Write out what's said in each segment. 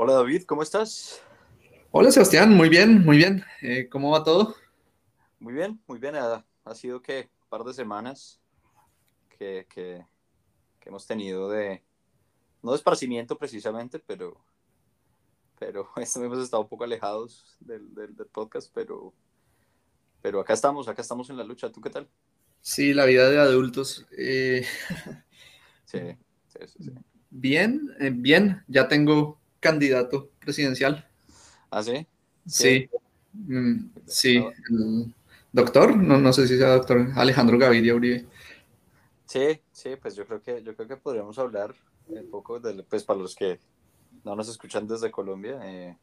Hola David, ¿cómo estás? Hola Sebastián, muy bien, muy bien. Eh, ¿Cómo va todo? Muy bien, muy bien. Ha, ha sido que un par de semanas que, que, que, hemos tenido de, no de esparcimiento precisamente, pero, pero hemos estado un poco alejados del, del, del, podcast, pero, pero acá estamos, acá estamos en la lucha. ¿Tú qué tal? Sí, la vida de adultos. Eh... Sí, sí, sí, sí. Bien, eh, bien, ya tengo candidato presidencial. ¿Ah, sí? Sí, mm, sí. El doctor, no, no sé si sea doctor, Alejandro Gaviria Uribe. Sí, sí, pues yo creo que, yo creo que podríamos hablar un poco, de, pues para los que no nos escuchan desde Colombia, eh,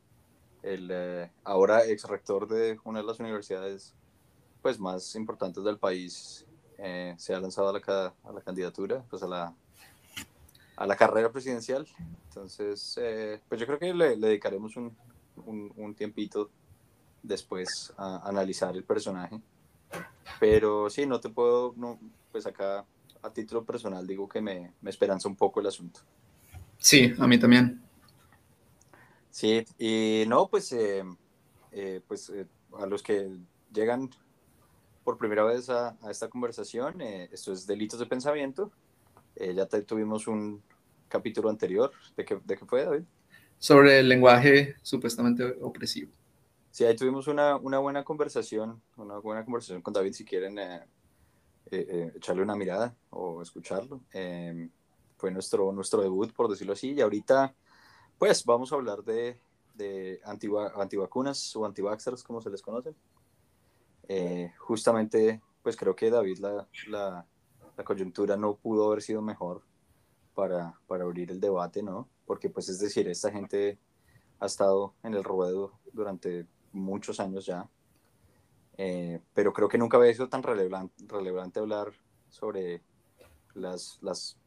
el eh, ahora ex rector de una de las universidades pues más importantes del país eh, se ha lanzado a la, a la candidatura, pues a la a la carrera presidencial. Entonces, eh, pues yo creo que le, le dedicaremos un, un, un, tiempito después a analizar el personaje. Pero sí, no te puedo, no, pues acá a título personal digo que me, me esperanza un poco el asunto. Sí, a mí también. Sí, y no, pues, eh, eh, pues eh, a los que llegan por primera vez a, a esta conversación, eh, esto es Delitos de Pensamiento, eh, ya te, tuvimos un capítulo anterior. ¿De qué, ¿De qué fue, David? Sobre el lenguaje supuestamente opresivo. Sí, ahí tuvimos una, una buena conversación, una buena conversación con David, si quieren eh, eh, echarle una mirada o escucharlo. Em, fue nuestro, nuestro debut, por decirlo así, y ahorita, pues, vamos a hablar de, de antiva, antivacunas o antivaxxers, como se les conoce. Eh, justamente, pues creo que David la, la, la coyuntura no pudo haber sido mejor para, para, abrir el debate, ¿no? Porque, pues, es decir, esta gente ha estado en el ruedo durante muchos años ya, eh, pero creo que nunca había sido tan relevante, relevante hablar sobre las, las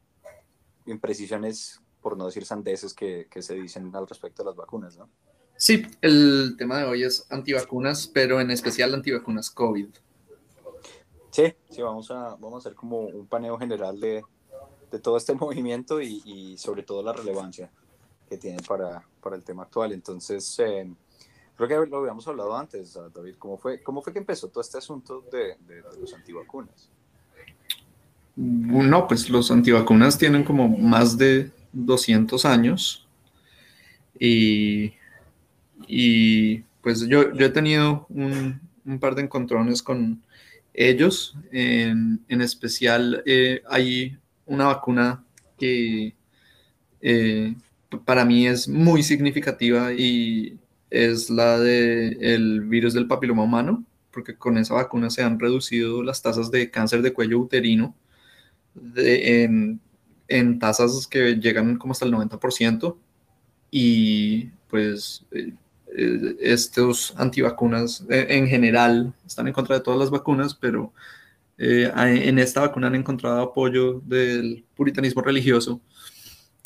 imprecisiones, por no decir sandeces, que, que se dicen al respecto de las vacunas, ¿no? Sí, el tema de hoy es antivacunas, pero en especial antivacunas COVID. Sí, sí, vamos a, vamos a hacer como un paneo general de, de todo este movimiento y, y, sobre todo la relevancia que tiene para, para el tema actual. Entonces, eh, creo que lo habíamos hablado antes, David, ¿cómo fue, cómo fue que empezó todo este asunto de, los antivacunas? No, pues los antivacunas tienen como más de 200 años y, y pues yo, yo he tenido un par de encontrones con ellos. En, especial, eh, hay una vacuna que eh, para mí es muy significativa y es la del el virus del papiloma humano, porque con esa vacuna se han reducido las tasas de cáncer de cuello uterino en, en tasas que llegan como hasta el 90% y pues eh, estos antivacunas en general están en contra de todas las vacunas, pero eh, en esta vacuna han encontrado apoyo del puritanismo religioso.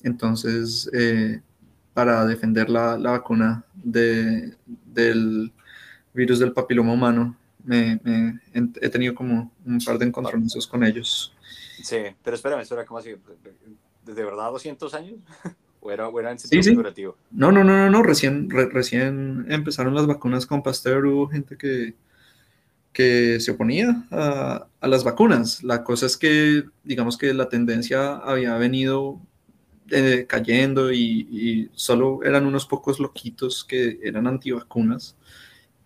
Entonces, eh, para defender la, la vacuna de, del virus del papiloma humano, me, me, he tenido como un par de encontronazos con ellos. Sí, pero espérame, espera, ¿cómo así? ¿De verdad 200 años? ¿O era, o era en sentido sí, sí. figurativo? No, no, no, no, no. Recién, re, recién empezaron las vacunas con Pasteur, hubo gente que, que se oponía a, a, las vacunas. La cosa es que, digamos que la tendencia había venido eh, cayendo y, y, solo eran unos pocos loquitos que eran antivacunas.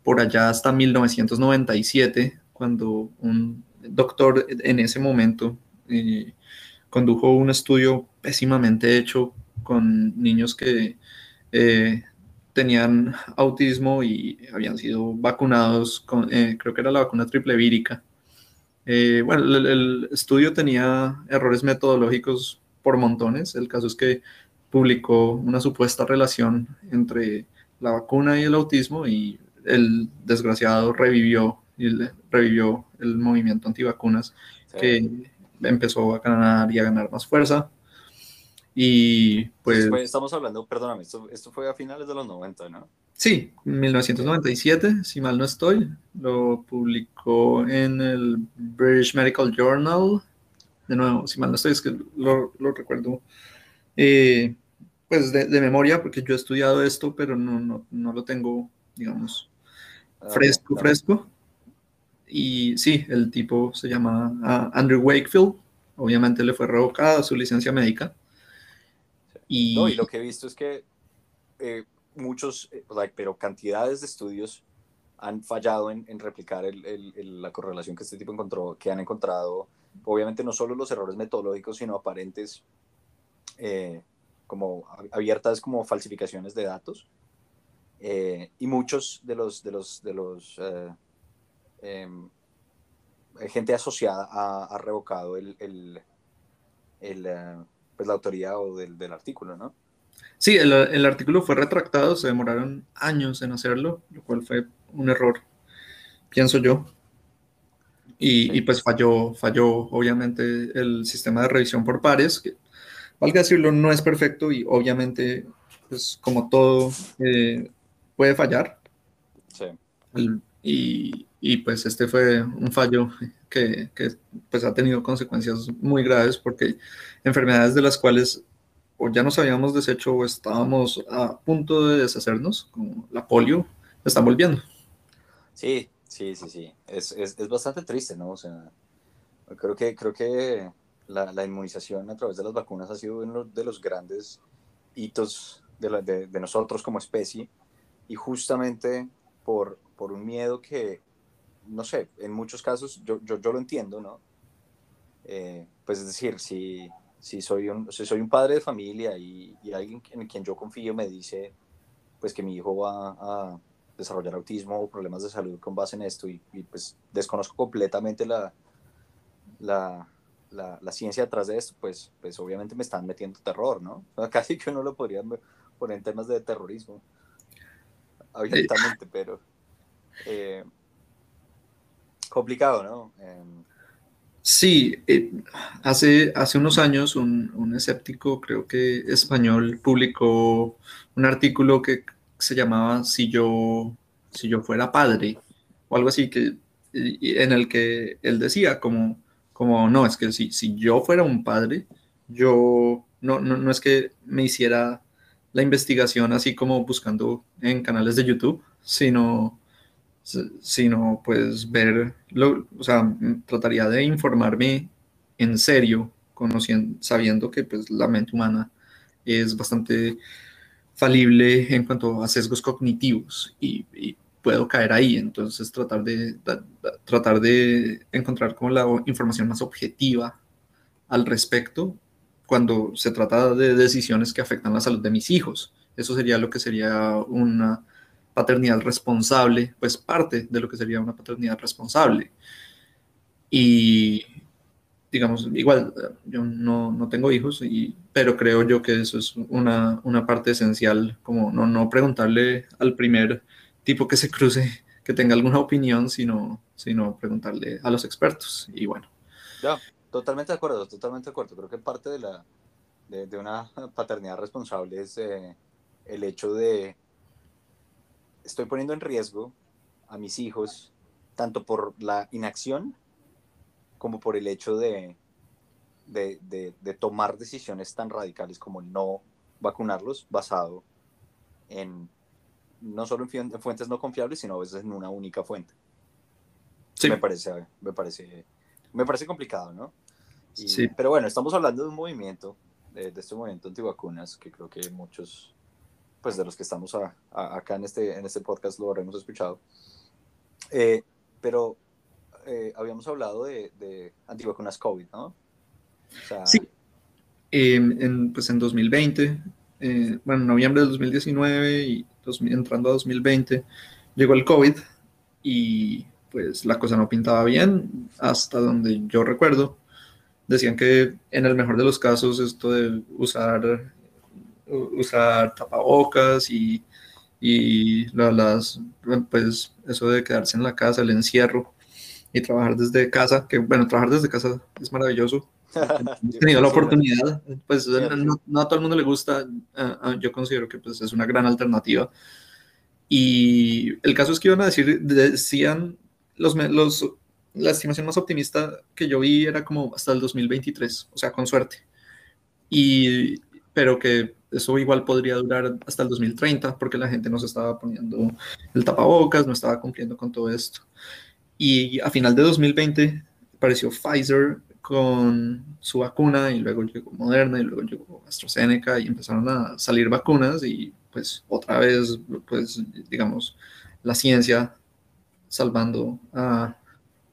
Por allá hasta 1997, cuando un doctor en ese momento eh, condujo un estudio pésimamente hecho con niños que eh, tenían autismo y habían sido vacunados con, eh, creo que era la vacuna triple vírica. Eh, bueno, el, el, estudio tenía errores metodológicos por montones. El caso es que publicó una supuesta relación entre la vacuna y el autismo y el desgraciado revivió, el, revivió el movimiento antivacunas sí. que empezó a ganar y a ganar más fuerza. Y pues... Fue, estamos hablando, perdóname, esto, esto, fue a finales de los 90, ¿no? Sí, 1997, si mal no estoy. Lo publicó en el British Medical Journal. De nuevo, si mal no estoy, es que lo, lo recuerdo. Eh, pues de, memoria, porque yo he estudiado esto, pero no, no, no lo tengo, digamos, ah, fresco, fresco. Y sí, el tipo se llama ah, Andrew Wakefield. Obviamente le fue revocada su licencia médica. Y, no, y lo que he visto es que eh, muchos, eh, pero cantidades de estudios han fallado en, en replicar el, el, la correlación que este tipo encontró, que han encontrado, obviamente no solo los errores metodológicos, sino aparentes eh, como abiertas como falsificaciones de datos. Eh, y muchos de los, de los, de los eh, em, gente asociada ha, revocado el, el, el pues la autoría o del, del artículo, ¿no? Sí, el, el, artículo fue retractado, se demoraron años en hacerlo, lo cual fue un error, pienso yo. Y, y, pues falló, falló obviamente el sistema de revisión por pares, que valga decirlo, no es perfecto y obviamente, pues como todo, eh, puede fallar. Sí. y, y, pues este fue un fallo que, que, pues ha tenido consecuencias muy graves porque enfermedades de las cuales o ya nos habíamos deshecho o estábamos a punto de deshacernos, como la polio, están volviendo. Sí, sí, sí, sí. Es, es, es bastante triste, ¿no? O sea, creo que, creo que la, la, inmunización a través de las vacunas ha sido uno de los grandes hitos de, de, de nosotros como especie y justamente por, por un miedo que, no sé, en muchos casos yo, yo, yo lo entiendo, ¿no? Eh, pues es decir, si, si, soy un, si soy un padre de familia y, y, alguien en quien yo confío me dice pues que mi hijo va a desarrollar autismo o problemas de salud con base en esto y, y pues desconozco completamente la, la, la, ciencia detrás de esto, pues, pues obviamente me están metiendo terror, ¿no? casi que uno lo podría poner en temas de terrorismo, abiertamente, pero eh, complicado, ¿no? Em, sí, eh, hace, hace unos años un, un, escéptico, creo que español, publicó un artículo que se llamaba Si yo, si yo fuera padre, o algo así, que, en el que él decía como como, no, es que si, si yo fuera un padre, yo no, no, no es que me hiciera la investigación así como buscando en canales de YouTube, sino, sino pues ver, lo, o sea, trataría de informarme en serio, conociendo, sabiendo que pues la mente humana es bastante falible en cuanto a sesgos cognitivos y, puedo caer ahí. Entonces tratar de, tratar de encontrar como la información más objetiva al respecto cuando se trata de decisiones que afectan la salud de mis hijos. Eso sería lo que sería una paternidad responsable, pues parte de lo que sería una paternidad responsable. Y digamos, igual, yo no, no tengo hijos, y, pero creo yo que eso es una, una parte esencial, como no, no preguntarle al primer tipo que se cruce, que tenga alguna opinión, sino, sino preguntarle a los expertos. Y bueno. Ya, totalmente de acuerdo, totalmente de acuerdo. Creo que parte de, la, de, una paternidad responsable es eh, el hecho de, estoy poniendo en riesgo a mis hijos, tanto por la inacción como por el hecho de, de, de, tomar decisiones tan radicales como no vacunarlos basado en no solo en, fuentes no confiables, sino a veces en una única fuente. Sí. Me parece, me parece, me parece complicado, ¿no? sí. Pero bueno, estamos hablando de un movimiento, de, este movimiento antivacunas, que creo que muchos, pues de los que estamos acá en este, en este podcast lo habremos escuchado. Eh, pero eh, habíamos hablado de, de, antivacunas COVID, ¿no? sí. en, pues en 2020, eh, bueno, en noviembre de 2019 y entrando a 2020, llegó el COVID y pues la cosa no pintaba bien hasta donde yo recuerdo. Decían que en el mejor de los casos esto de usar, usar tapabocas y, y las, pues eso de quedarse en la casa, el encierro y trabajar desde casa, que bueno, trabajar desde casa es maravilloso, he tenido la oportunidad, pues no, a todo el mundo le gusta, yo considero que pues, es una gran alternativa. Y el caso es que iban a decir, decían, los, los, la estimación más optimista que yo vi era como hasta el 2023, o sea, con suerte. Y, pero que eso igual podría durar hasta el 2030 porque la gente no se estaba poniendo el tapabocas, no estaba cumpliendo con todo esto. Y a final de 2020 apareció Pfizer con su vacuna y luego llegó Moderna y luego llegó AstraZeneca y empezaron a salir vacunas y pues otra vez, pues digamos, la ciencia salvando a,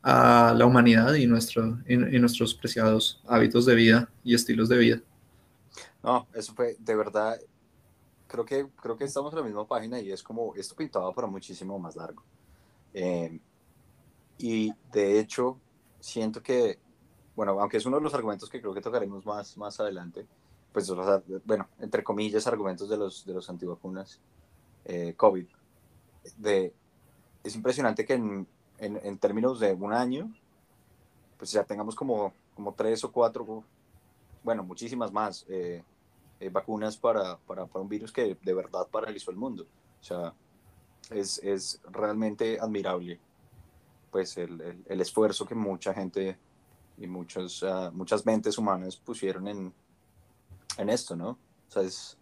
a la humanidad y, nuestro, y, nuestros preciados hábitos de vida y estilos de vida. No, eso fue de verdad, creo que, creo que estamos en la misma página y es como, esto pintaba para muchísimo más largo. Eh, y de hecho, siento que, bueno, aunque es uno de los argumentos que creo que tocaremos más, más adelante, pues, bueno, entre comillas, argumentos de los, de los antivacunas eh, COVID, de, es impresionante que en, en, en, términos de un año, pues ya tengamos como, como tres o cuatro, bueno, muchísimas más eh, eh, vacunas para, para, para, un virus que de verdad paralizó el mundo. O sea, es, es realmente admirable pues el, el, el, esfuerzo que mucha gente y muchos, uh, muchas mentes humanas pusieron en, en esto, ¿no? O sea, es,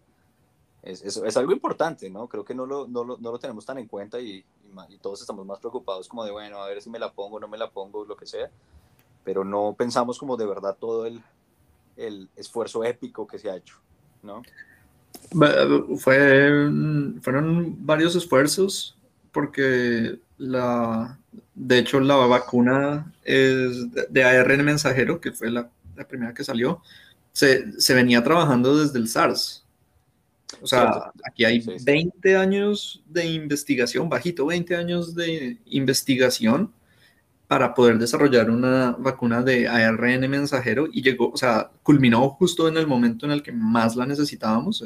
es, es, es, algo importante, ¿no? Creo que no lo, no lo, no lo tenemos tan en cuenta y, y, y, todos estamos más preocupados como de, bueno, a ver si me la pongo, no me la pongo, lo que sea, pero no pensamos como de verdad todo el, el esfuerzo épico que se ha hecho, ¿no? Fue, fueron varios esfuerzos porque la, de hecho la vacuna es de ARN mensajero, que fue la, la primera que salió, se, se, venía trabajando desde el SARS. O sea, aquí hay 20 años de investigación, bajito 20 años de investigación para poder desarrollar una vacuna de ARN mensajero y llegó, o sea, culminó justo en el momento en el que más la necesitábamos.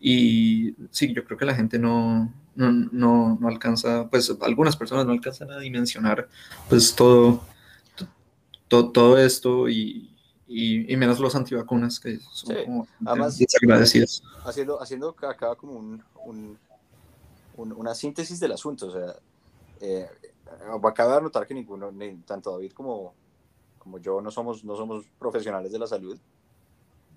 Y sí, yo creo que la gente no, no, no, no alcanza, pues algunas personas no alcanzan a dimensionar pues todo, todo, todo esto y, y, y, menos los antivacunas que son sí. como Además, desagradecidos. Haciendo, haciendo acá como un, un, un, una síntesis del asunto, o sea, eh, acabo de notar que ninguno, ni tanto David como, como yo no somos, no somos profesionales de la salud,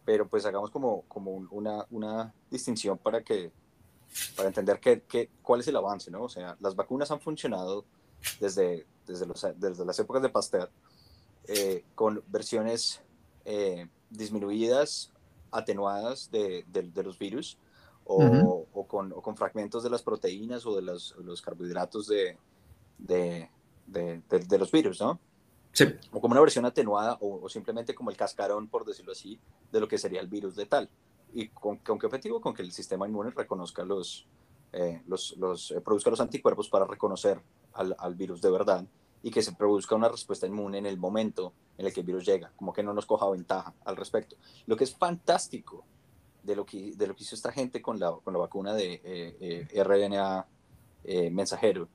pero pues hagamos como, como una, una distinción para que para entender qué, qué, cuál es el avance, ¿no? O sea, las vacunas han funcionado desde, desde, los, desde las épocas de Pasteur eh, con versiones eh, disminuidas, atenuadas de, de, de los virus o, uh -huh. o, con, o, con, fragmentos de las proteínas o de los, los carbohidratos de, de, los virus, ¿no? Sí. O como una versión atenuada o, o, simplemente como el cascarón, por decirlo así, de lo que sería el virus letal. ¿Y con, con qué objetivo? Con que el sistema inmune reconozca los, eh, los, los eh, produzca los anticuerpos para reconocer al, al, virus de verdad y que se produzca una respuesta inmune en el momento en el que el virus llega, como que no nos coja ventaja al respecto. Lo que es fantástico de lo que, de lo que hizo esta gente con la, con la vacuna de eh, RNA mensajero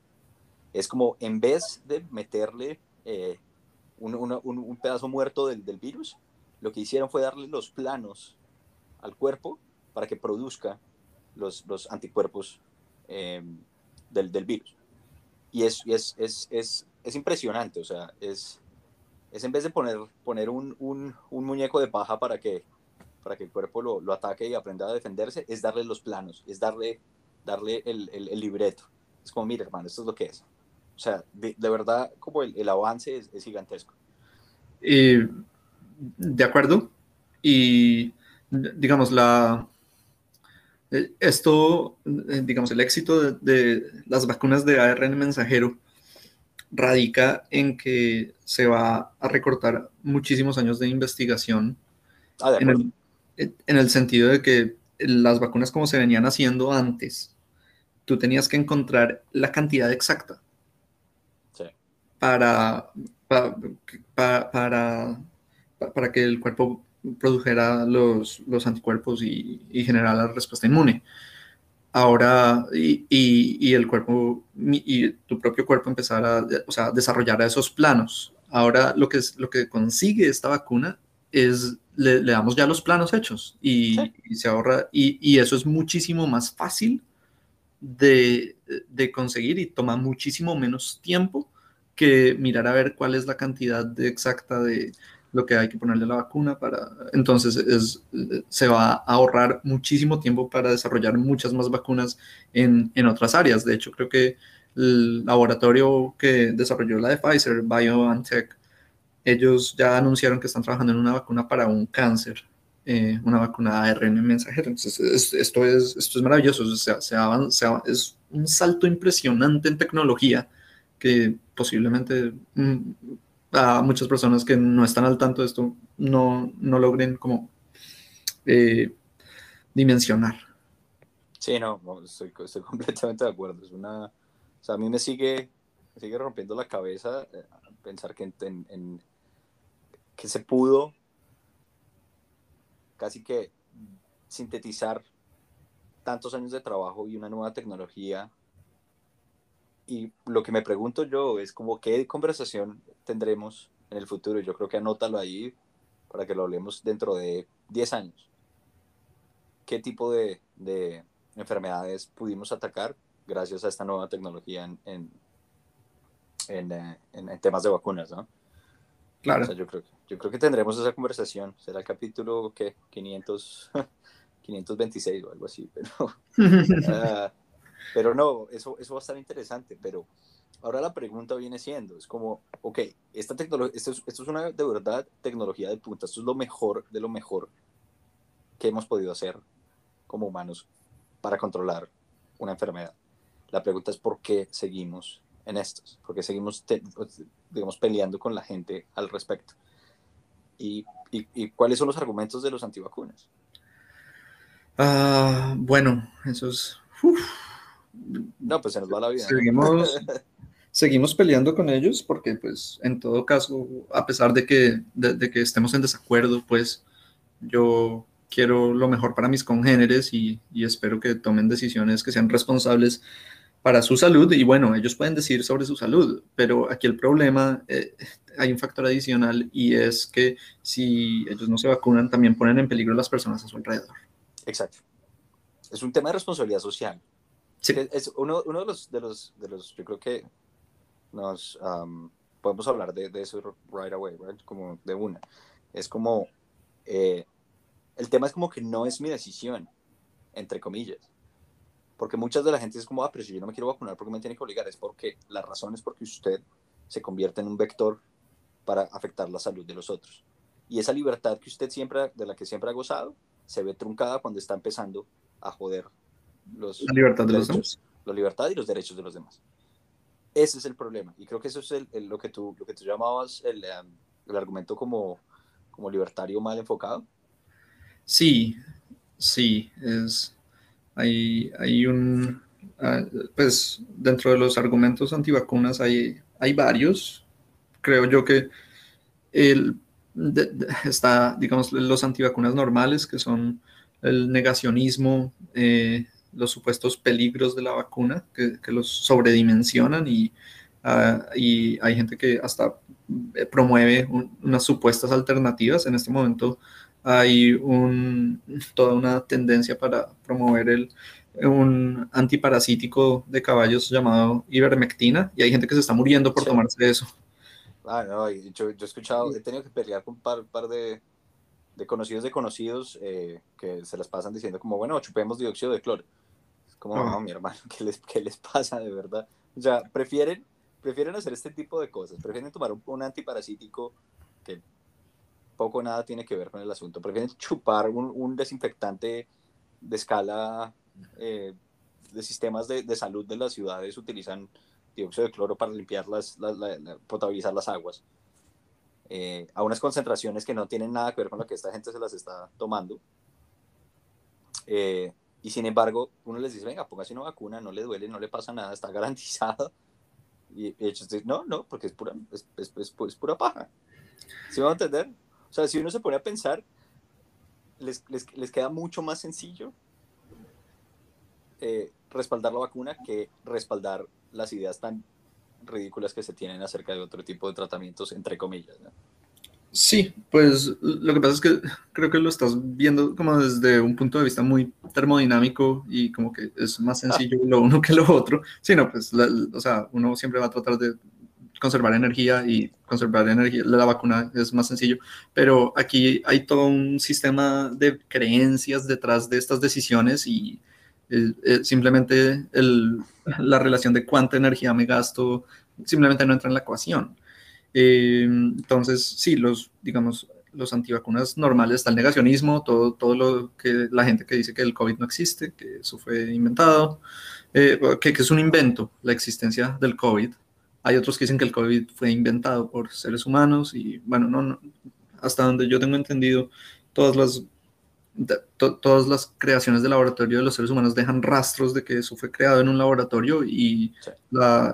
es como en vez de meterle eh, un, un, un, pedazo muerto del, del virus, lo que hicieron fue darle los planos al cuerpo para que produzca los, los anticuerpos eh, del, del, virus. Y, es, y es, es, es, es, impresionante, o sea, es, es en vez de poner, poner un, un, un, muñeco de paja para que, para que el cuerpo lo, lo, ataque y aprenda a defenderse, es darle los planos, es darle, darle el, el, el libreto. Es como, mira, hermano, esto es lo que es. O sea, de, de verdad, como el, el avance es, es gigantesco. Eh, de acuerdo. Y digamos, la, esto, eh, digamos, el éxito de, de, las vacunas de ARN mensajero radica en que se va a recortar muchísimos años de investigación ah, de en, el, en, el, sentido de que las vacunas como se venían haciendo antes, tú tenías que encontrar la cantidad exacta. Para, para, para, para, que el cuerpo produjera los, los anticuerpos y, y, generara la respuesta inmune. Ahora, y, y, y, el cuerpo, y tu propio cuerpo empezar a, o sea, desarrollar esos planos. Ahora lo que, es, lo que consigue esta vacuna es, le, le damos ya los planos hechos y, sí. se ahorra, y, eso es muchísimo más fácil de, de conseguir y toma muchísimo menos tiempo que mirar a ver cuál es la cantidad de exacta de, lo que hay que ponerle a la vacuna para entonces es, se va a ahorrar muchísimo tiempo para desarrollar muchas más vacunas en, en otras áreas. De hecho, creo que el laboratorio que desarrolló la de Pfizer, BioNTech, ellos ya anunciaron que están trabajando en una vacuna para un cáncer, eh, una vacuna ARN mensajero. Entonces, esto, es, esto es maravilloso, o sea, se es un salto impresionante en tecnología que posiblemente mm, a muchas personas que no están al tanto de esto no, no logren como eh, dimensionar. Sí, no, estoy, completamente de acuerdo. Es una, o sea, a mí me sigue, sigue rompiendo la cabeza eh, pensar que, en, que se pudo casi que sintetizar tantos años de trabajo y una nueva tecnología y lo que me pregunto yo es como qué conversación tendremos en el futuro. Yo creo que anótalo ahí para que lo hablemos dentro de 10 años. ¿Qué tipo de, de enfermedades pudimos atacar gracias a esta nueva tecnología en, en, en, eh, en temas de vacunas, ¿no? Claro. yo, creo, yo creo que tendremos esa conversación. Será el capítulo, ¿qué? 500, 526 o algo así, pero... uh, pero no, eso, eso va a estar interesante, pero ahora la pregunta viene siendo, es como, ok, esta tecnología, esto es, esto es una de verdad tecnología de punta, esto es lo mejor de lo mejor que hemos podido hacer como humanos para controlar una enfermedad. La pregunta es por qué seguimos en estos, por qué seguimos, digamos, peleando con la gente al respecto. ¿Y, y, y cuáles son los argumentos de los antivacunas? Uh, bueno, eso es... No, pues se nos va la vida. Seguimos, seguimos peleando con ellos porque, pues, en todo caso, a pesar de que, de, que estemos en desacuerdo, pues, yo quiero lo mejor para mis congéneres y, y, espero que tomen decisiones que sean responsables para su salud. Y bueno, ellos pueden decir sobre su salud, pero aquí el problema, eh, hay un factor adicional y es que si ellos no se vacunan, también ponen en peligro a las personas a su alrededor. Exacto. Es un tema de responsabilidad social. Es uno, uno de, los, de, los, de los, yo creo que nos podemos hablar de, de, eso right away, right? como de una. Es como, eh, el tema es como que no es mi decisión, entre comillas. Porque muchas de la gente es como, ah, pero si yo no me quiero vacunar, ¿por qué me tiene que obligar? Es porque la razón es porque usted se convierte en un vector para afectar la salud de los otros. Y esa libertad que usted siempre, de la que siempre ha gozado, se ve truncada cuando está empezando a joder los la libertad de los demás. La libertad y los derechos de los demás. Ese es el problema. Y creo que eso es el, lo, que tú, lo que tú llamabas el, um, el, argumento como, como libertario mal enfocado. Sí, sí, es, hay, hay un, uh, pues dentro de los argumentos antivacunas hay, hay varios. Creo yo que el, de, de, está, digamos, los antivacunas normales, que son el negacionismo, eh, los supuestos peligros de la vacuna, que, que los sobredimensionan y, uh, y, hay gente que hasta eh, promueve un, unas supuestas alternativas. En este momento hay un, toda una tendencia para promover el, un antiparasítico de caballos llamado ivermectina y hay gente que se está muriendo por sí. tomarse eso. Ah, no, yo, yo, he escuchado, he tenido que pelear con un par, par de, de, conocidos de conocidos eh, que se las pasan diciendo como, bueno, chupemos dióxido de cloro. Como, no, mi hermano, ¿qué les, ¿qué les pasa de verdad? O sea, prefieren, prefieren hacer este tipo de cosas, prefieren tomar un, un antiparasítico que poco o nada tiene que ver con el asunto, prefieren chupar un, un desinfectante de escala eh, de sistemas de, de, salud de las ciudades, utilizan dióxido de cloro para limpiar las, la, la, la, potabilizar las aguas. Eh, a unas concentraciones que no tienen nada que ver con lo que esta gente se las está tomando. Eh, y sin embargo, uno les dice, venga, póngase una vacuna, no le duele, no le pasa nada, está garantizado. Y ellos dicen, no, no, porque es pura, es, es, es pura paja. ¿Sí van a entender? O sea, si uno se pone a pensar, les, les, les queda mucho más sencillo eh, respaldar la vacuna que respaldar las ideas tan ridículas que se tienen acerca de otro tipo de tratamientos, entre comillas. ¿no? Sí, pues lo que pasa es que creo que lo estás viendo como desde un punto de vista muy termodinámico y como que es más sencillo ah. lo uno que lo otro. Sí, no, pues, la, o sea, uno siempre va a tratar de conservar energía y conservar energía, la vacuna es más sencillo, pero aquí hay todo un sistema de creencias detrás de estas decisiones y eh, eh, simplemente el, la relación de cuánta energía me gasto simplemente no entra en la ecuación. Eh, entonces, sí, los, digamos, los antivacunas normales, está el negacionismo, todo, todo lo que la gente que dice que el COVID no existe, que eso fue inventado, que, que es un invento la existencia del COVID, hay otros que dicen que el COVID fue inventado por seres humanos y bueno, no, hasta donde yo tengo entendido, todas las, todas las creaciones de laboratorio de los seres humanos dejan rastros de que eso fue creado en un laboratorio y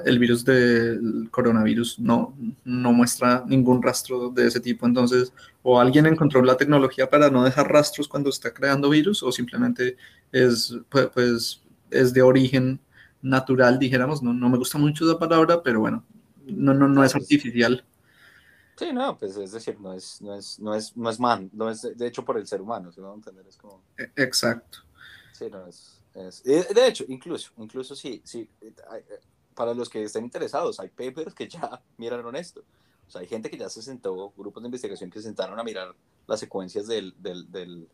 el virus del coronavirus no, no muestra ningún rastro de ese tipo. Entonces, o alguien encontró la tecnología para no dejar rastros cuando está creando virus o simplemente es, pues, pues es de origen natural, dijéramos, no, no me gusta mucho esa palabra, pero bueno, no, no, no es artificial. Sí, no, pues es decir, no es, no es, no es, no es man, no es de hecho por el ser humano, a entender, es como... E, exacto. Sí, no, es, es, de hecho, incluso, incluso sí, sí, para los que estén interesados, hay papers que ya miraron esto. O sea, hay gente que ya se sentó, grupos de investigación que se sentaron a mirar las secuencias del, del, del,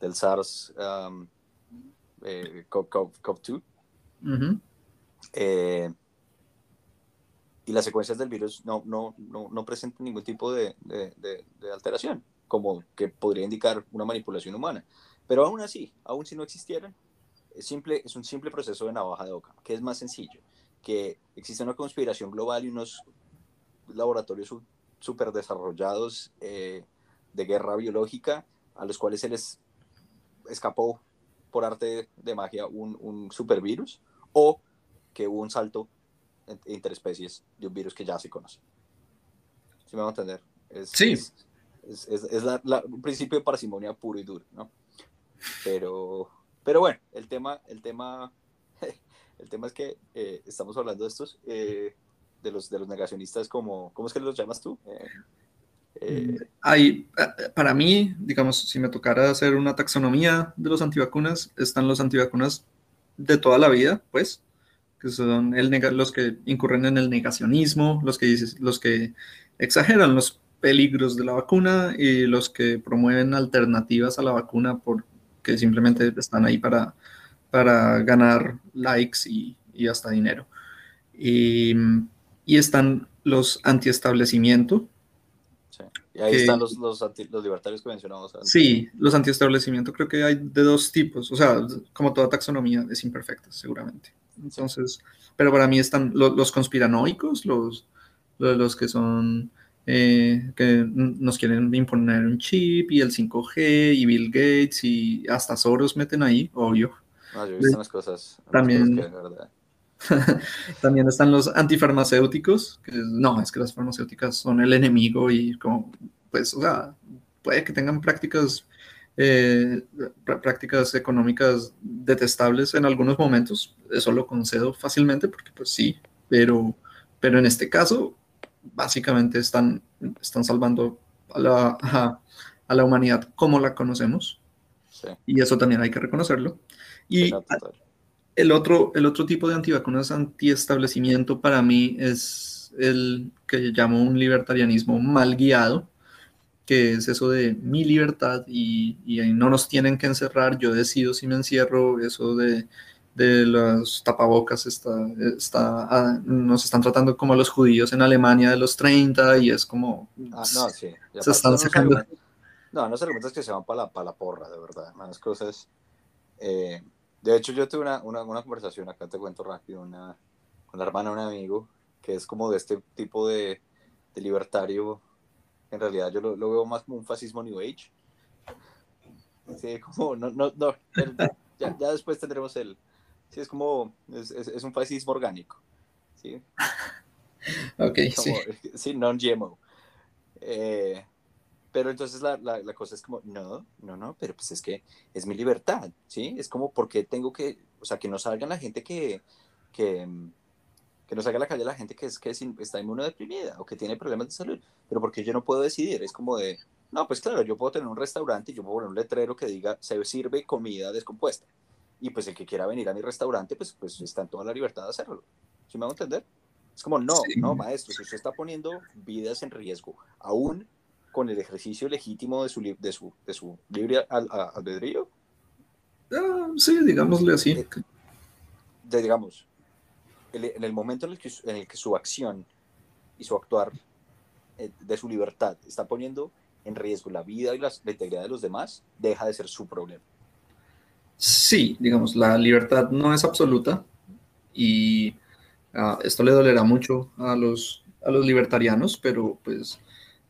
del SARS um, eh, CoV-2. Eh, y las secuencias del virus no, no, no, no presentan ningún tipo de, alteración, como que podría indicar una manipulación humana. Pero aún así, aún si no existieran, es, simple, es un simple proceso de navaja de oca, que es más sencillo, que existe una conspiración global y unos laboratorios súper desarrollados eh, de guerra biológica a los cuales se les escapó por arte de magia un, un supervirus, o que hubo un salto interespecies de un virus que ya se conoce. ¿Sí me va a entender? Es, sí. Es, es, es la, un principio de parsimonia puro y duro, ¿no? Pero, pero bueno, el tema, el tema, el tema es que eh, estamos hablando de estos, eh, de, los, de los negacionistas como, ¿cómo es que los llamas tú? Eh, Hay, para mí, digamos, si me tocara hacer una taxonomía de los antivacunas, están los antivacunas de toda la vida, pues, que son el los que incurren en el negacionismo, los que, los que exageran los peligros de la vacuna y los que promueven alternativas a la vacuna porque simplemente están ahí para, para ganar likes y, y hasta dinero. Y, y, están los antiestablecimiento. Sí. Y ahí están los, los, los, libertarios que mencionamos. Antes. Sí, los antiestablecimiento creo que hay de dos tipos. O sea, como toda taxonomía es imperfecta, seguramente. Entonces, pero para mí están los, conspiranoicos, los, los, que son, eh, que nos quieren imponer un chip y el 5G y Bill Gates y hasta Soros meten ahí, obvio. No, yo he visto unas cosas. también, también están los antifarmacéuticos, que no, es que las farmacéuticas son el enemigo y como, pues, o sea, puede que tengan prácticas eh, prácticas económicas detestables en algunos momentos, eso lo concedo fácilmente porque pues sí, pero, pero en este caso básicamente están, están salvando a la, a, la humanidad como la conocemos. Y eso también hay que reconocerlo. Y el otro, el otro tipo de antivacunas antiestablecimiento para mí es el que llamo un libertarianismo mal guiado, que es eso de mi libertad y, y no nos tienen que encerrar, yo decido si me encierro, eso de, de los tapabocas está, está, ah, nos están tratando como a los judíos en Alemania de los 30 y es como... Ah, no, sí. Se están sacando... No, no se argumentos que se van para la, para la porra, de verdad. Más cosas... Eh, de hecho, yo tuve una, una, una, conversación, acá te cuento rápido, una, con la hermana de un amigo, que es como de este tipo de, de libertario en realidad yo lo, lo, veo más como un fascismo New Age. Sí, como, no, no, no, ya, ya después tendremos el, sí, es como, es, es, es un fascismo orgánico, ¿sí? Ok, sí. Sí, non-GMO. Eh, pero entonces la, la, la, cosa es como, no, no, no, pero pues es que es mi libertad, ¿sí? Es como, porque tengo que, o sea, que no salgan la gente que, que, que no salga a la calle la gente que, es, que está inmunodeprimida o que tiene problemas de salud, pero porque yo no puedo decidir, es como de, no, pues claro, yo puedo tener un restaurante y yo puedo poner un letrero que diga, se sirve comida descompuesta, y pues el que quiera venir a mi restaurante, pues, pues está en toda la libertad de hacerlo, ¿sí me hago entender? Es como, no, no, maestro, si usted está poniendo vidas en riesgo, aún con el ejercicio legítimo de su, de su, de su libre albedrío. Ah, sí, digámosle así. Eh, de, digamos, en el momento en el, que, en el que su acción y su actuar eh, de su libertad está poniendo en riesgo la vida y la, integridad de los demás, deja de ser su problema. Sí, digamos, la libertad no es absoluta y ah, esto le dolerá mucho a los, a los libertarianos, pero pues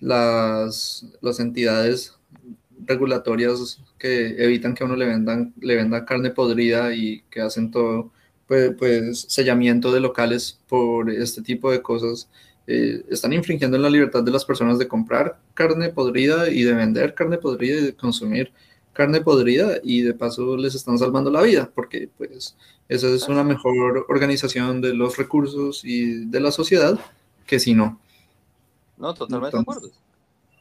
las, las entidades regulatorias que evitan que uno le vendan le venda carne podrida y que hacen todo pues, pues sellamiento de locales por este tipo de cosas eh, están infringiendo la libertad de las personas de comprar carne podrida y de vender carne podrida y de consumir carne podrida y de paso les están salvando la vida porque pues esa es una mejor organización de los recursos y de la sociedad que si no. No, totalmente de acuerdo.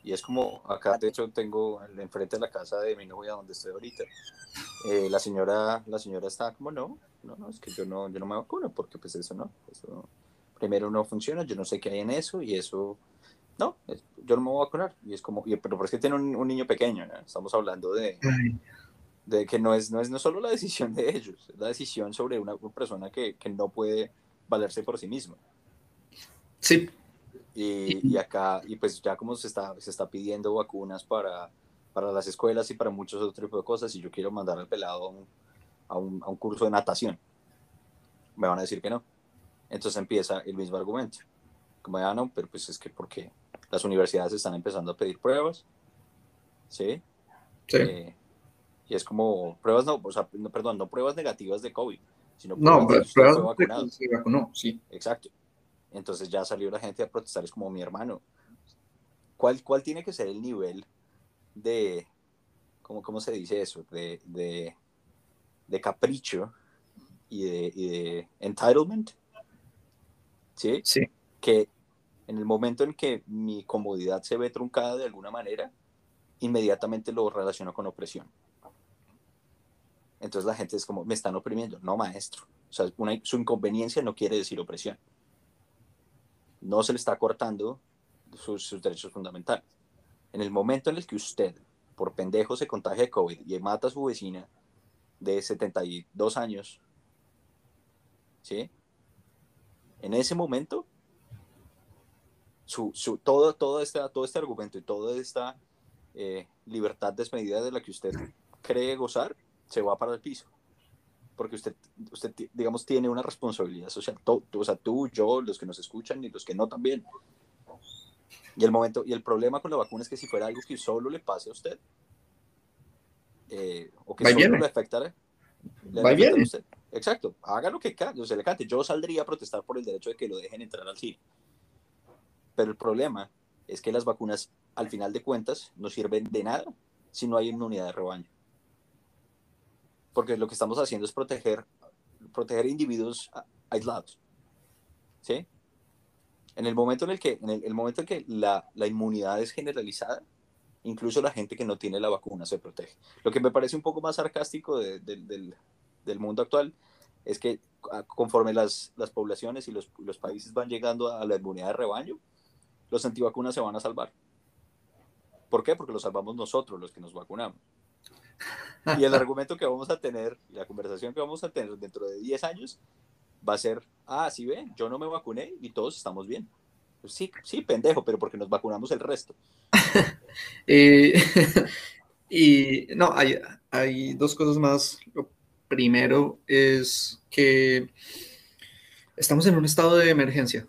Y es como acá, de hecho, tengo enfrente de la casa de mi novia donde estoy ahorita. Eh, la señora, la señora está como no, no, no, es que yo no, yo no me vacuno porque pues eso no, eso primero no funciona, yo no sé qué hay en eso y eso, no, yo no me voy a vacunar. Y es como, pero por es que tiene un, niño pequeño, estamos hablando de, de que no es, no es no solo la decisión de ellos, es la decisión sobre una, persona que, que, no puede valerse por sí misma. Sí. Y, y, acá, y pues ya como se está, se está pidiendo vacunas para, para las escuelas y para muchos otros tipos de cosas, y yo quiero mandar al pelado a un, a un curso de natación, me van a decir que no. Entonces empieza el mismo argumento. Como ya no, pero pues es que porque las universidades están empezando a pedir pruebas, ¿sí? Sí. Eh, y es como pruebas, no, o sea, no, perdón, no pruebas negativas de COVID, sino pruebas, no, de pruebas de se vacunó, sí. Exacto. Entonces ya salió la gente a protestar, es como mi hermano. ¿Cuál, cuál tiene que ser el nivel de, ¿cómo, cómo se dice eso? De, de, de capricho y de, y de entitlement ¿sí? Sí. Que en el momento en que mi comodidad se ve truncada de alguna manera, inmediatamente lo relaciono con opresión. Entonces la gente es como, me están oprimiendo. No, maestro. O sea, su inconveniencia no quiere decir opresión. No se le está cortando sus, derechos fundamentales. En el momento en el que usted, por pendejo, se contagia de COVID y mata a su vecina de 72 años, ¿sí? en ese momento, su, su, todo, todo, este, todo este argumento y toda esta eh, libertad desmedida de la que usted cree gozar se va para el piso. Porque usted, usted digamos, tiene una responsabilidad social. Tú, o sea, tú, yo, los que nos escuchan y los que no también. Y el, momento, y el problema con la vacuna es que si fuera algo que solo le pase a usted, eh, o que solo le afectara, le afectara a usted, Exacto, haga lo que se le cante. Yo saldría a protestar por el derecho de que lo dejen entrar al cine. Pero el problema es que las vacunas, al final de cuentas, no sirven de nada si no hay inmunidad de rebaño. Porque lo que estamos haciendo es proteger, proteger individuos aislados. ¿Sí? En el momento en el que, en el, momento en que la, la, inmunidad es generalizada, incluso la gente que no tiene la vacuna se protege. Lo que me parece un poco más sarcástico del, del mundo actual es que conforme las, las poblaciones y los, los, países van llegando a la inmunidad de rebaño, los antivacunas se van a salvar. ¿Por qué? Porque los salvamos nosotros, los que nos vacunamos. Y el argumento que vamos a tener, la conversación que vamos a tener dentro de 10 años, va a ser, ah, sí ve, yo no me vacuné y todos estamos bien. Pues sí, sí, pendejo, pero porque nos vacunamos el resto. Eh, y no, hay, hay dos cosas más Primero es que estamos en un estado de emergencia.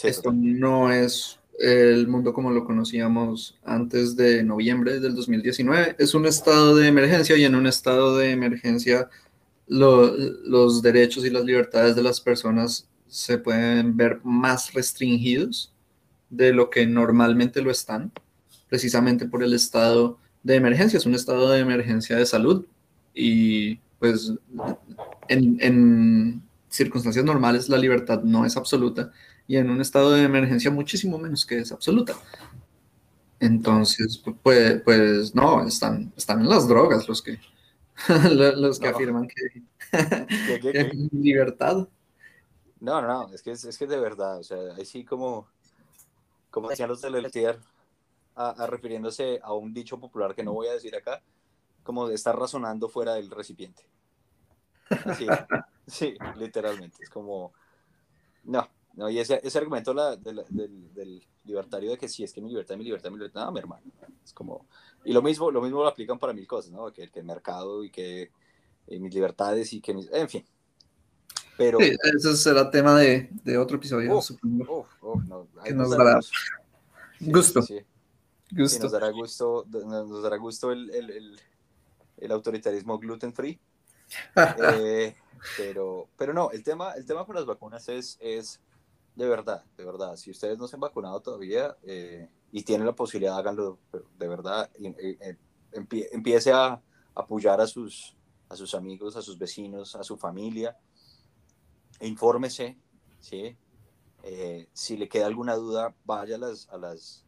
Esto no es el mundo como lo conocíamos antes de noviembre del 2019. Es un estado de emergencia y en un estado de emergencia los derechos y las libertades de las personas se pueden ver más restringidos de lo que normalmente lo están, precisamente por el estado de emergencia. Es un estado de emergencia de salud y pues en, circunstancias normales la libertad no es absoluta y en un estado de emergencia muchísimo menos que es absoluta. Entonces, pues, pues no, están, están en las drogas los que, los que afirman que, libertad. No, no, es que es, que de verdad, o sea, ahí sí como, como decían los de Leltier, a, refiriéndose a un dicho popular que no voy a decir acá, como de estar razonando fuera del recipiente. sí, literalmente, es como, no, no, y ese, ese argumento del, del, libertario de que sí, es que mi libertad, mi libertad, mi libertad, no, mi hermano, es como, y lo mismo, lo mismo lo aplican para mil cosas, ¿no? Que, que el mercado y que eh, mis libertades y que mis, en fin, pero, sí, ese será tema de, de otro episodio, supongo. que nos, dará gusto. Sí, gusto. nos dará gusto, nos dará gusto el, el, el, autoritarismo gluten free. Eh, pero, pero no, el tema, el tema con las vacunas es, es de verdad, de verdad. Si ustedes no se han vacunado todavía eh, y tienen la posibilidad, háganlo de verdad. Eh, empiece a apoyar a sus, a sus amigos, a sus vecinos, a su familia infórmese, ¿sí? Eh, si le queda alguna duda, vaya a las, a las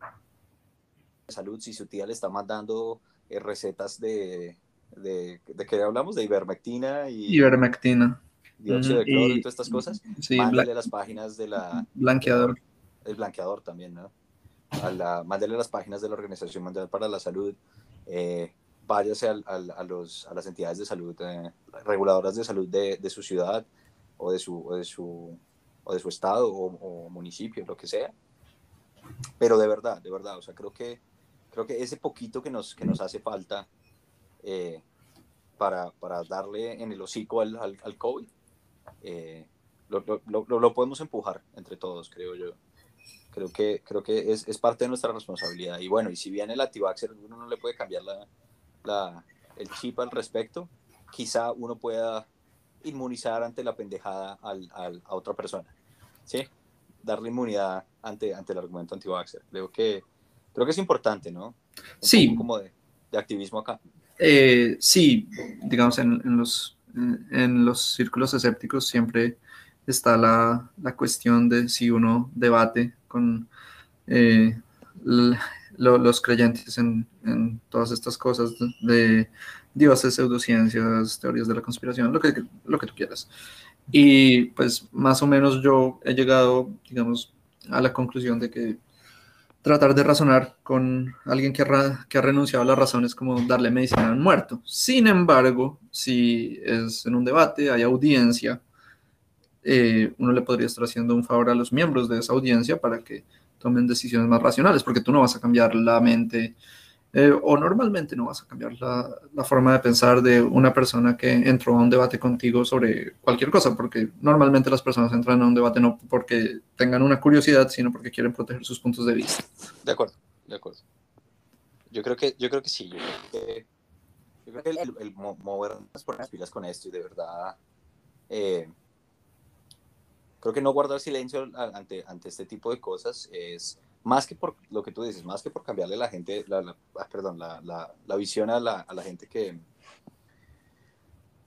salud. Si su tía le está mandando eh, recetas de, de, de qué hablamos, de ivermectina y ivermectina. Dióxido de cloro y, todas estas cosas, sí, mándale las páginas de la... Blanqueador. El blanqueador también, ¿no? A la, mándale las páginas de la Organización Mundial para la Salud. Eh, váyase a, a, los, a las entidades de salud, eh, reguladoras de salud de, de su ciudad, o de su, o de su, o de su estado o, municipio, lo que sea. Pero de verdad, de verdad, o sea, creo que, creo que ese poquito que nos, que nos hace falta eh, para, para, darle en el hocico al, al, COVID, eh, lo, lo, lo, podemos empujar entre todos, creo yo. Creo que, creo que es, es, parte de nuestra responsabilidad. Y bueno, y si viene el antivaxxer, uno no le puede cambiar la, la, el chip al respecto, quizá uno pueda inmunizar ante la pendejada al, al, a otra persona. ¿Sí? Darle inmunidad ante, ante el argumento anti Creo que, creo que es importante, ¿no? sí. como de, de, activismo acá. Eh, sí, digamos, en, en, los, en los círculos escépticos siempre está la, la cuestión de si uno debate con eh, los creyentes en, en, todas estas cosas de dioses, pseudociencias, teorías de la conspiración, lo que, lo que tú quieras. Y pues más o menos yo he llegado, digamos, a la conclusión de que tratar de razonar con alguien que ha, renunciado a la razón es como darle medicina a un muerto. Sin embargo, si es en un debate, hay audiencia, eh, uno le podría estar haciendo un favor a los miembros de esa audiencia para que tomen decisiones más racionales, porque tú no vas a cambiar la mente eh, o normalmente no vas a cambiar la, la, forma de pensar de una persona que entró a un debate contigo sobre cualquier cosa, porque normalmente las personas entran a un debate no porque tengan una curiosidad, sino porque quieren proteger sus puntos de vista. De acuerdo, de acuerdo. Yo creo que, yo creo que sí, yo creo que, yo creo que el, el, movernos por las pilas con esto y de verdad, eh, creo que no guardar silencio ante, ante este tipo de cosas es más que por lo que tú dices, más que por cambiarle la gente, la, ah, perdón, la, la, visión a la, a la, gente que,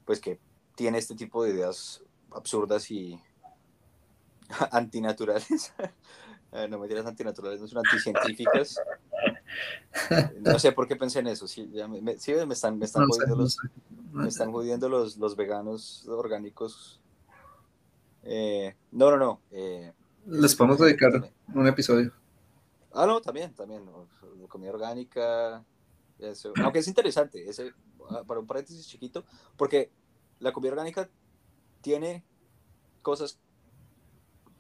pues que tiene este tipo de ideas absurdas y antinaturales. Eh, no me dirás antinaturales, no son anticientíficas. No sé por qué pensé en eso. Sí, me, me, están, me están, jodiendo, los, me están jodiendo los, los veganos orgánicos. Eh, no, no, no. Eh, Les podemos dedicar un episodio. Ah, no, también, también. Comida orgánica. Aunque es interesante, ese, ah, para un paréntesis chiquito, porque la comida orgánica tiene cosas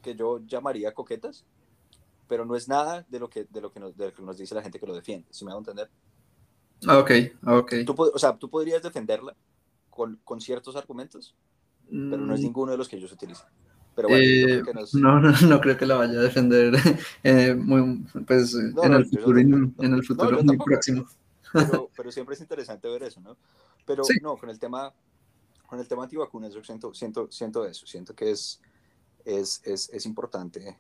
que yo llamaría coquetas, pero no es nada de lo que, de lo que, nos, de lo que nos dice la gente que lo defiende, si me hago entender. Ah, ok, ah, ok. Tú, o sea, tú podrías defenderla con, con ciertos argumentos, pero no es mm. ninguno de los que ellos utilizan. Pero bueno, eh, no, no, no, creo que la vaya a defender eh, muy, pues, en, el futuro, en, el futuro, muy próximo. Pero, pero, siempre es interesante ver eso, ¿no? Pero no, con el tema, con el tema antivacunas, yo siento, siento, siento eso, siento que es, es, es, es importante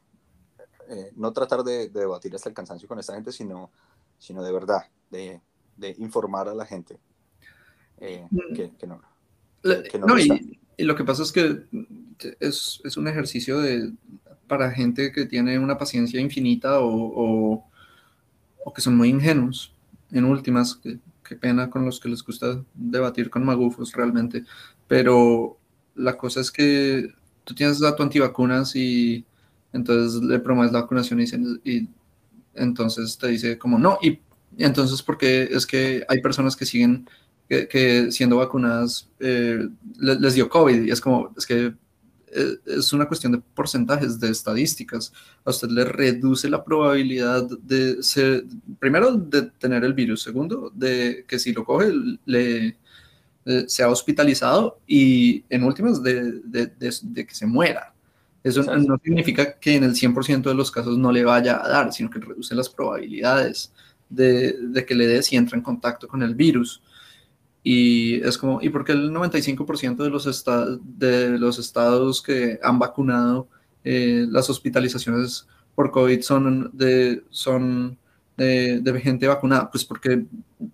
eh, no tratar de, de, debatir hasta el cansancio con esta gente, sino, sino de verdad, de, de informar a la gente mm. que, que, no. Que no, no y, y lo que pasa es que es, es, un ejercicio de, para gente que tiene una paciencia infinita o, o, que son muy ingenuos. En últimas, qué pena con los que les gusta debatir con magufos realmente. Pero la cosa es que tú tienes dato antivacunas y entonces le promueves la vacunación y, y entonces te dice como no, y, entonces porque es que hay personas que siguen que, siendo vacunadas eh, les, dio COVID y es como, es que eh, es una cuestión de porcentajes, de estadísticas. A usted le reduce la probabilidad de ser, primero, de tener el virus, segundo, de que si lo coge, le eh, sea hospitalizado y en últimas de, de, de, que se muera. Eso no significa que en el 100% de los casos no le vaya a dar, sino que reduce las probabilidades de, que le dé si entra en contacto con el virus. Y es como, ¿y por qué el 95% de los, de los estados que han vacunado eh, las hospitalizaciones por COVID son de, son de, gente vacunada? Pues porque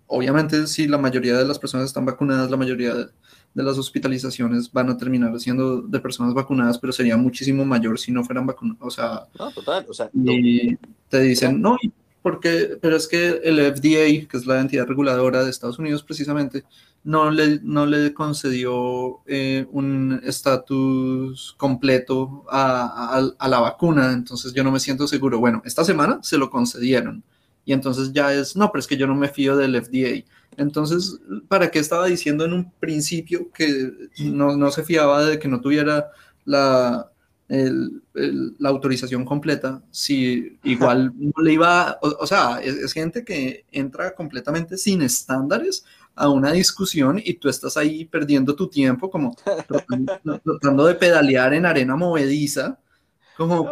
obviamente si la mayoría de las personas están vacunadas, la mayoría de, las hospitalizaciones van a terminar siendo de personas vacunadas, pero sería muchísimo mayor si no fueran vacunadas. O sea, no, total, o sea, y te dicen, no, porque, pero es que el FDA, que es la entidad reguladora de Estados Unidos precisamente, no le, no le concedió eh, un estatus completo a, a, la vacuna, entonces yo no me siento seguro. Bueno, esta semana se lo concedieron y entonces ya es, no, pero es que yo no me fío del FDA. Entonces, ¿para qué estaba diciendo en un principio que no, no se fiaba de que no tuviera la, la autorización completa, si igual no le iba, o, sea, es, gente que entra completamente sin estándares a una discusión y tú estás ahí perdiendo tu tiempo como tratando, de pedalear en arena movediza, como,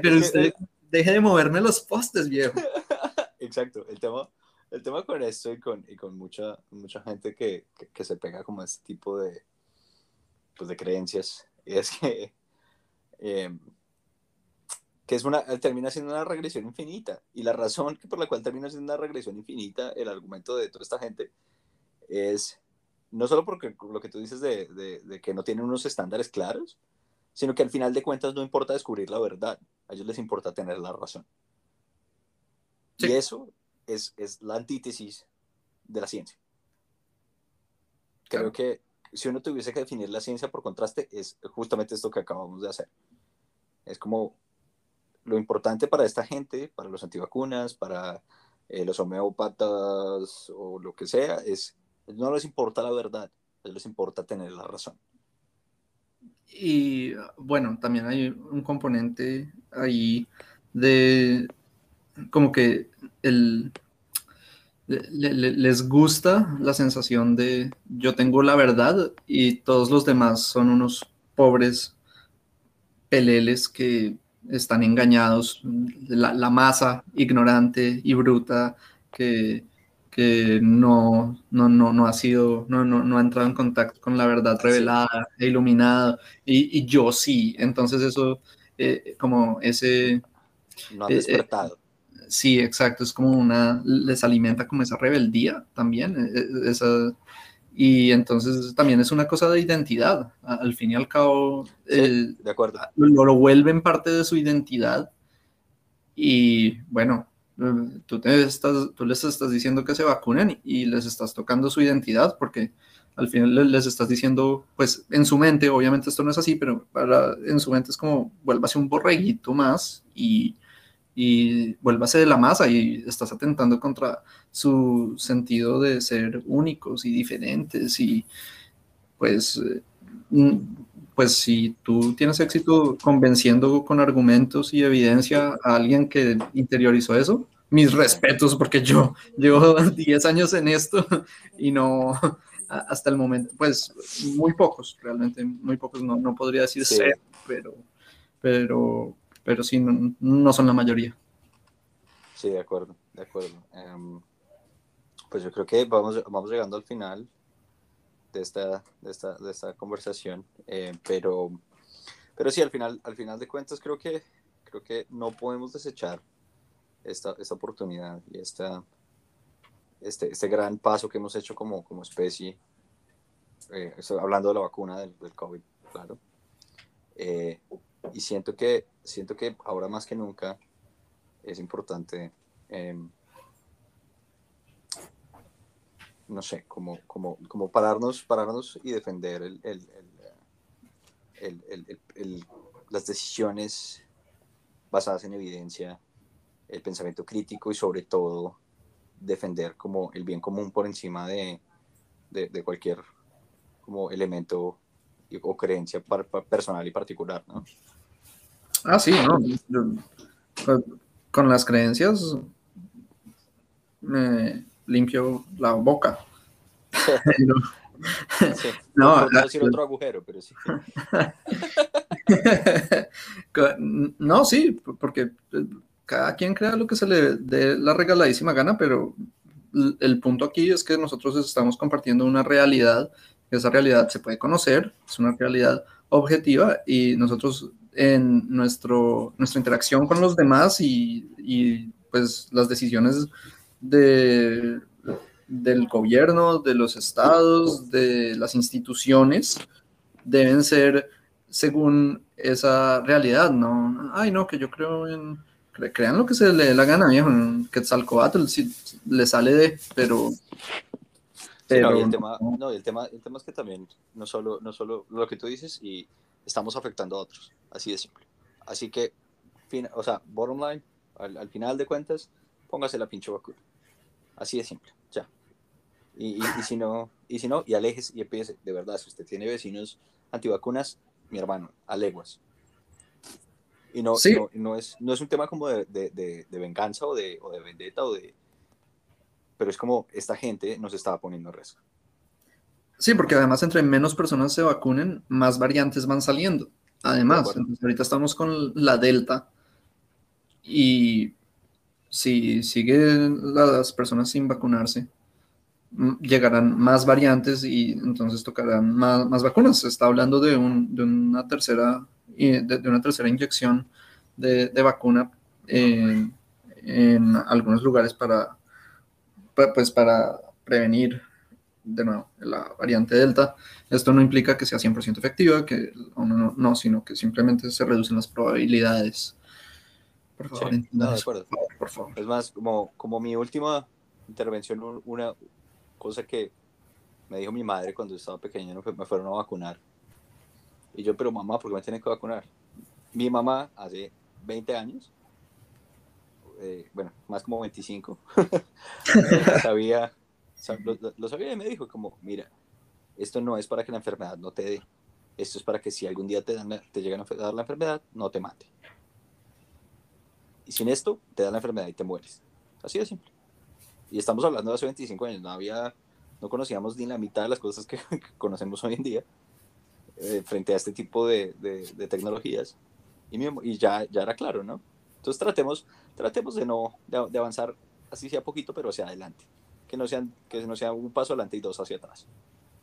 pero usted deje de moverme los postes, viejo. Exacto, el tema, el tema con esto y con, y con mucha, mucha gente que, que, se pega como a este tipo de, pues de creencias, es que Em, que es una, termina siendo una regresión infinita. Y la razón por la cual termina siendo una regresión infinita, el argumento de toda esta gente, es no solo porque lo que tú dices de, de, que no tienen unos estándares claros, sino que al final de cuentas no importa descubrir la verdad, a ellos les importa tener la razón. Y eso es, es, la antítesis de la ciencia. Creo que si uno tuviese que definir la ciencia por contraste, es justamente esto que acabamos de hacer. Es como lo importante para esta gente, para los antivacunas, para eh, los homeópatas o lo que sea, es no les importa la verdad, les importa tener la razón. Y bueno, también hay un componente ahí de como que el, les gusta la sensación de yo tengo la verdad y todos los demás son unos pobres peleles que están engañados, la, masa ignorante y bruta que, que no, no, no, ha sido, no, no, no, ha entrado en contacto con la verdad revelada e iluminada, y, yo sí, entonces eso, eh, como ese... No ha eh, eh, despertado. Sí, exacto, es como una, les alimenta como esa rebeldía también, esa, y entonces también es una cosa de identidad, al fin y al cabo, de acuerdo. Lo, vuelven parte de su identidad y bueno, tú, te estás, tú les estás diciendo que se vacunen y les estás tocando su identidad porque al final les estás diciendo, pues en su mente, obviamente esto no es así, pero para, en su mente es como, vuélvase un borreguito más y y vuélvase de la masa y estás atentando contra su sentido de ser únicos y diferentes y pues, eh, mm, pues si tú tienes éxito convenciendo con argumentos y evidencia a alguien que interiorizó eso, mis respetos porque yo llevo 10 años en esto y no hasta el momento, pues muy pocos, realmente muy pocos, no, no podría decir ser, pero, pero, pero sí, no, son la mayoría. Sí, de acuerdo, de acuerdo. Em, pues yo creo que vamos, vamos llegando al final de esta, de esta, de esta conversación, eh, pero, pero sí, al final, al final de cuentas creo que, creo que no podemos desechar esta, esta oportunidad y esta, este, este gran paso que hemos hecho como, como especie, eh, hablando de la vacuna del, del COVID, claro. Eh, y siento que, siento que ahora más que nunca es importante, em, no sé, como, como, como pararnos, pararnos y defender el, el, las decisiones basadas en evidencia, el pensamiento crítico y sobre todo defender como el bien común por encima de, de, cualquier como elemento o creencia personal y particular, ¿no? Ah, sí, ¿no? Con, las creencias me limpio la boca. no, no, decir otro agujero, pero sí. no, sí, porque cada quien crea lo que se le dé la regaladísima gana, pero el punto aquí es que nosotros estamos compartiendo una realidad, esa realidad se puede conocer, es una realidad objetiva y nosotros en nuestro, nuestra interacción con los demás y, y pues las decisiones de, del gobierno, de los estados, de las instituciones, deben ser según esa realidad, ¿no? Ay, no, que yo creo en crean lo que se le dé la gana, viejo. Quetzalcoatl si le sale de, pero. Pero no, y el tema, no, el tema, el tema es que también, no solo, no solo lo que tú dices, y estamos afectando a otros, así de simple. Así que, fin, o sea, bottom line, al, final de cuentas, póngase la pinche vacuna. Así de simple, ya. Y, y, si no, y si no, y alejes y empiece, de verdad, si usted tiene vecinos antivacunas, mi hermano, a leguas, y no, no, es, no es un tema como de, de, de, venganza o de, o de vendetta o de... Pero es como esta gente nos estaba poniendo en riesgo. Sí, porque además entre menos personas se vacunen, más variantes van saliendo. Además, ahorita estamos con la Delta y si siguen las personas sin vacunarse, llegarán más variantes y entonces tocarán más, más vacunas. Se está hablando de, un, de una tercera de, una tercera inyección de, vacuna en, algunos lugares para, pues, para prevenir de nuevo la variante Delta. Esto no implica que sea 100% efectiva, que no, no, sino que simplemente se reducen las probabilidades. Por favor, por, favor. Es más, como, como mi última intervención, una cosa que me dijo mi madre cuando estaba pequeño, me fueron a vacunar y yo, pero mamá, ¿por qué me tienen que vacunar? Mi mamá hace 20 años, eh, bueno, más como 25, sabía, lo, sabía y me dijo como, mira, esto no es para que la enfermedad no te dé, esto es para que si algún día te, dan, te llegan a dar la enfermedad, no te mate. Y sin esto, te da la enfermedad y te mueres. Así de simple. Y estamos hablando de hace 25 años, no había, no conocíamos ni la mitad de las cosas que conocemos hoy en día. Eh, frente a este tipo de, tecnologías y, y, ya, ya era claro, ¿no? Entonces tratemos, tratemos de no de, avanzar así sea poquito, pero hacia adelante. Que no, sean, que no sea un paso adelante y dos hacia atrás.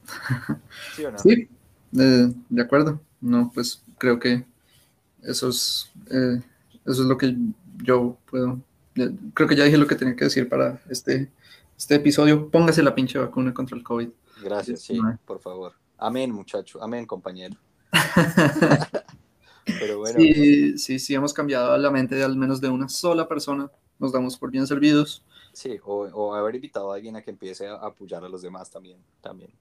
¿Sí o no? Sí, de acuerdo. No, pues creo que eso es, eh, eso es lo que yo puedo. Creo que ya dije lo que tenía que decir para este, este episodio. Póngase la pinche vacuna contra el COVID. Gracias, sí, por favor. Amén, muchacho. Amén, compañero. Pero bueno. Sí, sí, sí, hemos cambiado la mente de al menos de una sola persona. Nos damos por bien servidos. Sí, o, haber invitado a alguien a que empiece a apoyar a los demás también. También.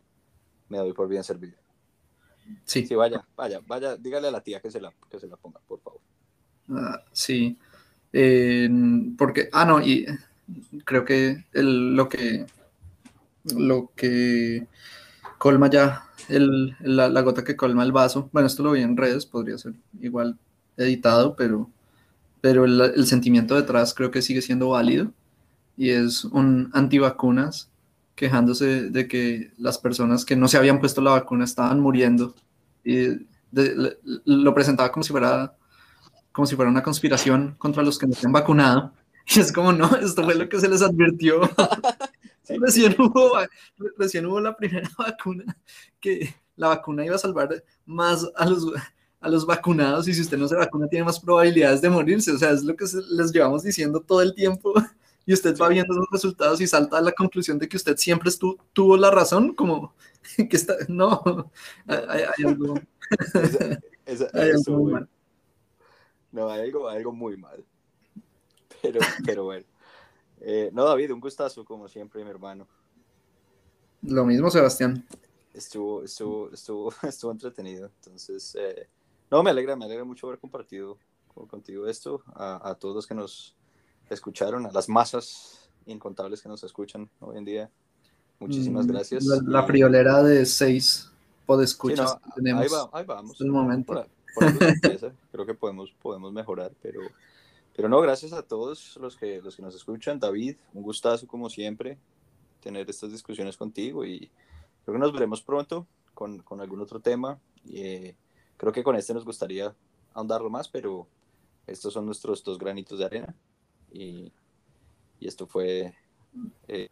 Me doy por bien servido. Sí. Sí, vaya, vaya, vaya, dígale a la tía que se la, que se la ponga, por favor. Ah, sí. porque, ah, no, y creo que el, lo que lo que colma ya el, la, gota que colma el vaso. Bueno, esto lo vi en redes, podría ser igual editado, pero, pero el, sentimiento detrás creo que sigue siendo válido y es un antivacunas quejándose de que las personas que no se habían puesto la vacuna estaban muriendo y lo presentaba como si fuera como si fuera una conspiración contra los que no se han vacunado. Y es como no, esto fue lo que se les advirtió Recién, hubo, recién hubo la primera vacuna que la vacuna iba a salvar más a los, a los vacunados y si usted no se vacuna tiene más probabilidades de morirse. O sea, es lo que les llevamos diciendo todo el tiempo y usted va viendo los resultados y salta a la conclusión de que usted siempre tuvo la razón, como que está, no, hay, algo, hay algo muy mal. No, hay algo, algo muy mal. Pero, pero bueno. Eh, no, David, un gustazo, como siempre, mi hermano. Lo mismo, Sebastián. estuvo, estuvo, estuvo, estuvo entretenido. Entonces, eh, no, me alegra, me alegra mucho haber compartido contigo esto, a, a, todos los que nos escucharon, a las masas incontables que nos escuchan hoy en día. Muchísimas mm, gracias. La, friolera de seis podescuchas sí, tenemos. Ahí, va, ahí vamos. El momento. Creo que podemos, podemos mejorar, pero, pero no, gracias a todos los que, los que nos escuchan. David, un gustazo como siempre tener estas discusiones contigo y creo que nos veremos pronto con, con algún otro tema. Y, eh, creo que con este nos gustaría ahondarlo más, pero estos son nuestros dos granitos de arena y, y esto fue eh,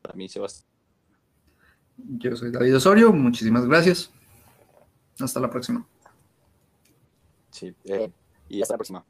para mí, Sebastián. Yo soy David Osorio, muchísimas gracias. Hasta la próxima. Sí, eh, y hasta la próxima.